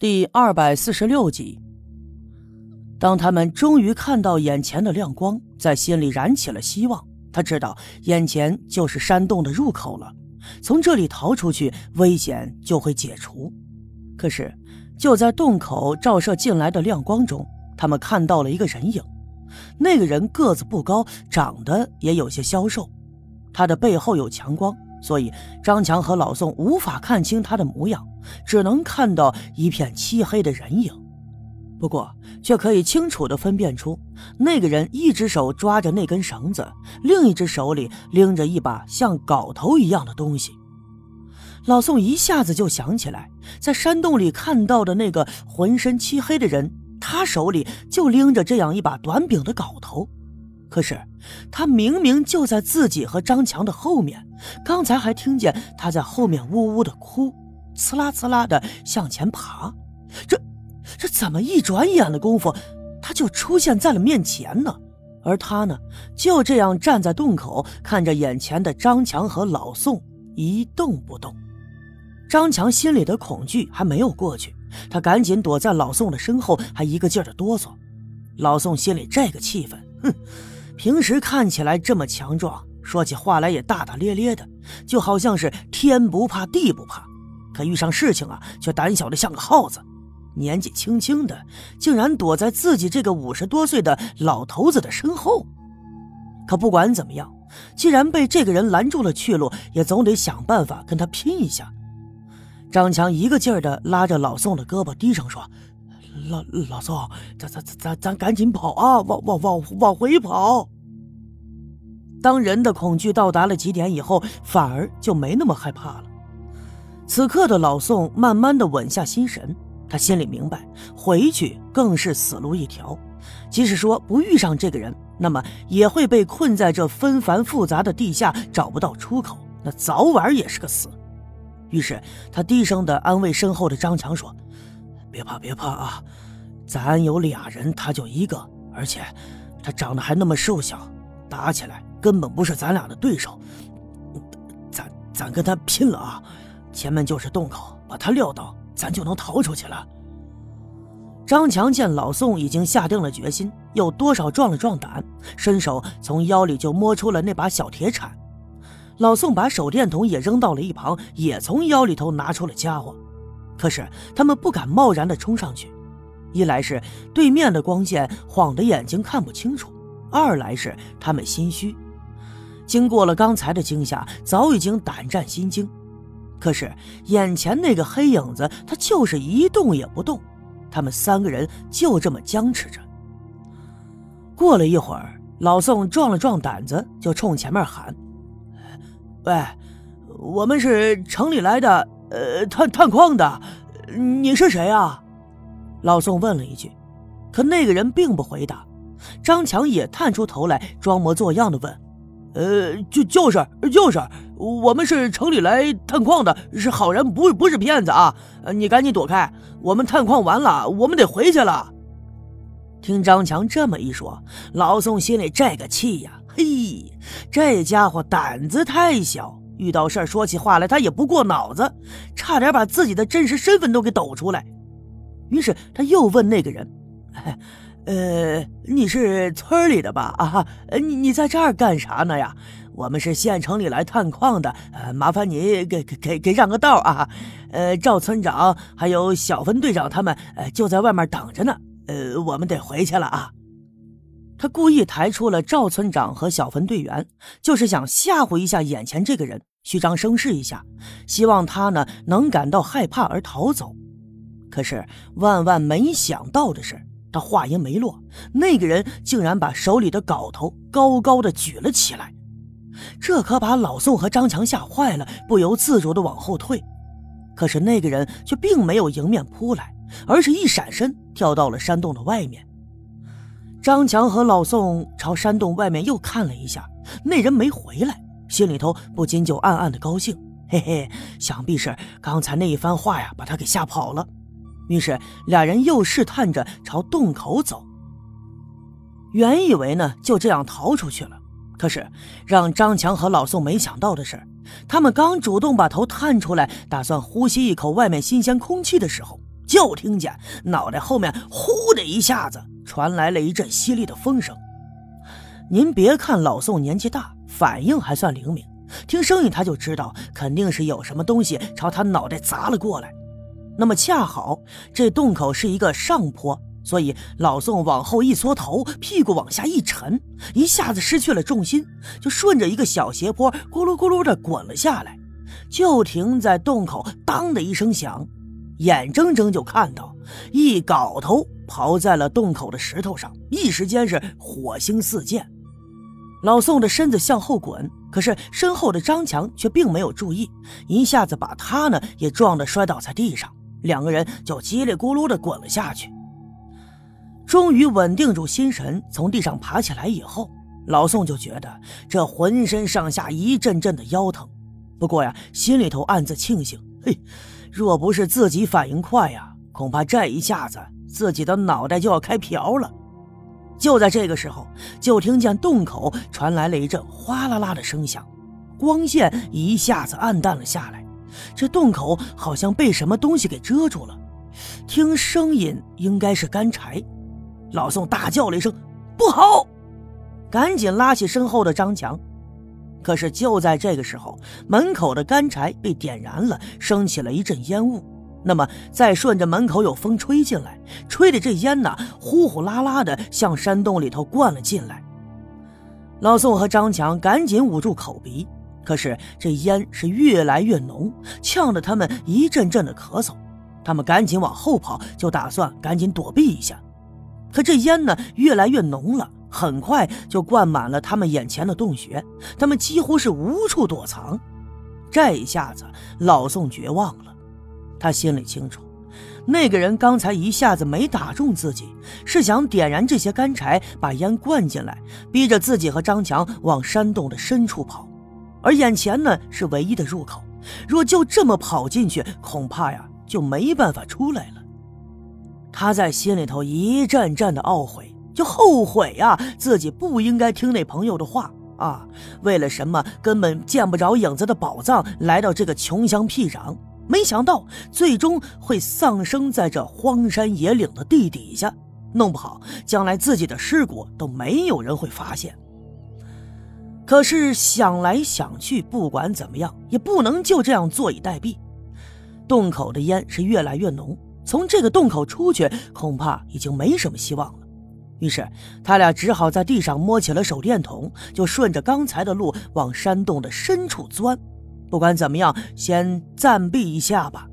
第二百四十六集，当他们终于看到眼前的亮光，在心里燃起了希望。他知道眼前就是山洞的入口了，从这里逃出去，危险就会解除。可是，就在洞口照射进来的亮光中，他们看到了一个人影。那个人个子不高，长得也有些消瘦，他的背后有强光。所以，张强和老宋无法看清他的模样，只能看到一片漆黑的人影。不过，却可以清楚地分辨出，那个人一只手抓着那根绳子，另一只手里拎着一把像镐头一样的东西。老宋一下子就想起来，在山洞里看到的那个浑身漆黑的人，他手里就拎着这样一把短柄的镐头。可是，他明明就在自己和张强的后面，刚才还听见他在后面呜呜的哭，呲啦呲啦的向前爬。这，这怎么一转眼的功夫，他就出现在了面前呢？而他呢，就这样站在洞口，看着眼前的张强和老宋一动不动。张强心里的恐惧还没有过去，他赶紧躲在老宋的身后，还一个劲儿的哆嗦。老宋心里这个气愤，哼。平时看起来这么强壮，说起话来也大大咧咧的，就好像是天不怕地不怕，可遇上事情啊，却胆小的像个耗子。年纪轻轻的，竟然躲在自己这个五十多岁的老头子的身后。可不管怎么样，既然被这个人拦住了去路，也总得想办法跟他拼一下。张强一个劲儿的拉着老宋的胳膊，低声说。老老宋，咱咱咱咱赶紧跑啊！往往往往回跑。当人的恐惧到达了极点以后，反而就没那么害怕了。此刻的老宋慢慢的稳下心神，他心里明白，回去更是死路一条。即使说不遇上这个人，那么也会被困在这纷繁复杂的地下，找不到出口，那早晚也是个死。于是他低声的安慰身后的张强说。别怕，别怕啊！咱有俩人，他就一个，而且他长得还那么瘦小，打起来根本不是咱俩的对手。咱咱跟他拼了啊！前面就是洞口，把他撂倒，咱就能逃出去了。张强见老宋已经下定了决心，又多少壮了壮胆，伸手从腰里就摸出了那把小铁铲。老宋把手电筒也扔到了一旁，也从腰里头拿出了家伙。可是他们不敢贸然的冲上去，一来是对面的光线晃得眼睛看不清楚，二来是他们心虚。经过了刚才的惊吓，早已经胆战心惊。可是眼前那个黑影子，他就是一动也不动。他们三个人就这么僵持着。过了一会儿，老宋壮了壮胆子，就冲前面喊：“喂，我们是城里来的。”呃，探探矿的，你是谁啊？老宋问了一句，可那个人并不回答。张强也探出头来，装模作样的问：“呃，就就是就是，我们是城里来探矿的，是好人，不不是骗子啊！你赶紧躲开，我们探矿完了，我们得回去了。”听张强这么一说，老宋心里这个气呀，嘿，这家伙胆子太小。遇到事儿说起话来，他也不过脑子，差点把自己的真实身份都给抖出来。于是他又问那个人：“呃，你是村里的吧？啊，你你在这儿干啥呢呀？我们是县城里来探矿的，呃，麻烦你给给给给让个道啊！呃，赵村长还有小分队长他们，呃，就在外面等着呢。呃，我们得回去了啊。”他故意抬出了赵村长和小分队员，就是想吓唬一下眼前这个人，虚张声势一下，希望他呢能感到害怕而逃走。可是万万没想到的是，他话音没落，那个人竟然把手里的镐头高高的举了起来，这可把老宋和张强吓坏了，不由自主的往后退。可是那个人却并没有迎面扑来，而是一闪身跳到了山洞的外面。张强和老宋朝山洞外面又看了一下，那人没回来，心里头不禁就暗暗的高兴，嘿嘿，想必是刚才那一番话呀，把他给吓跑了。于是俩人又试探着朝洞口走。原以为呢就这样逃出去了，可是让张强和老宋没想到的是，他们刚主动把头探出来，打算呼吸一口外面新鲜空气的时候，就听见脑袋后面呼的一下子传来了一阵犀利的风声。您别看老宋年纪大，反应还算灵敏，听声音他就知道肯定是有什么东西朝他脑袋砸了过来。那么恰好这洞口是一个上坡，所以老宋往后一缩头，屁股往下一沉，一下子失去了重心，就顺着一个小斜坡咕噜咕噜的滚了下来，就停在洞口，当的一声响，眼睁睁就看到一镐头刨在了洞口的石头上，一时间是火星四溅。老宋的身子向后滚，可是身后的张强却并没有注意，一下子把他呢也撞得摔倒在地上。两个人就叽里咕噜的滚了下去。终于稳定住心神，从地上爬起来以后，老宋就觉得这浑身上下一阵阵的腰疼。不过呀，心里头暗自庆幸：嘿，若不是自己反应快呀，恐怕这一下子自己的脑袋就要开瓢了。就在这个时候，就听见洞口传来了一阵哗啦啦的声响，光线一下子暗淡了下来。这洞口好像被什么东西给遮住了，听声音应该是干柴。老宋大叫了一声：“不好！”赶紧拉起身后的张强。可是就在这个时候，门口的干柴被点燃了，升起了一阵烟雾。那么再顺着门口有风吹进来，吹的这烟呢，呼呼啦啦的向山洞里头灌了进来。老宋和张强赶紧捂住口鼻。可是这烟是越来越浓，呛得他们一阵阵的咳嗽。他们赶紧往后跑，就打算赶紧躲避一下。可这烟呢，越来越浓了，很快就灌满了他们眼前的洞穴，他们几乎是无处躲藏。这一下子，老宋绝望了。他心里清楚，那个人刚才一下子没打中自己，是想点燃这些干柴，把烟灌进来，逼着自己和张强往山洞的深处跑。而眼前呢是唯一的入口，若就这么跑进去，恐怕呀就没办法出来了。他在心里头一阵阵的懊悔，就后悔呀，自己不应该听那朋友的话啊！为了什么根本见不着影子的宝藏，来到这个穷乡僻壤，没想到最终会丧生在这荒山野岭的地底下，弄不好将来自己的尸骨都没有人会发现。可是想来想去，不管怎么样，也不能就这样坐以待毙。洞口的烟是越来越浓，从这个洞口出去，恐怕已经没什么希望了。于是他俩只好在地上摸起了手电筒，就顺着刚才的路往山洞的深处钻。不管怎么样，先暂避一下吧。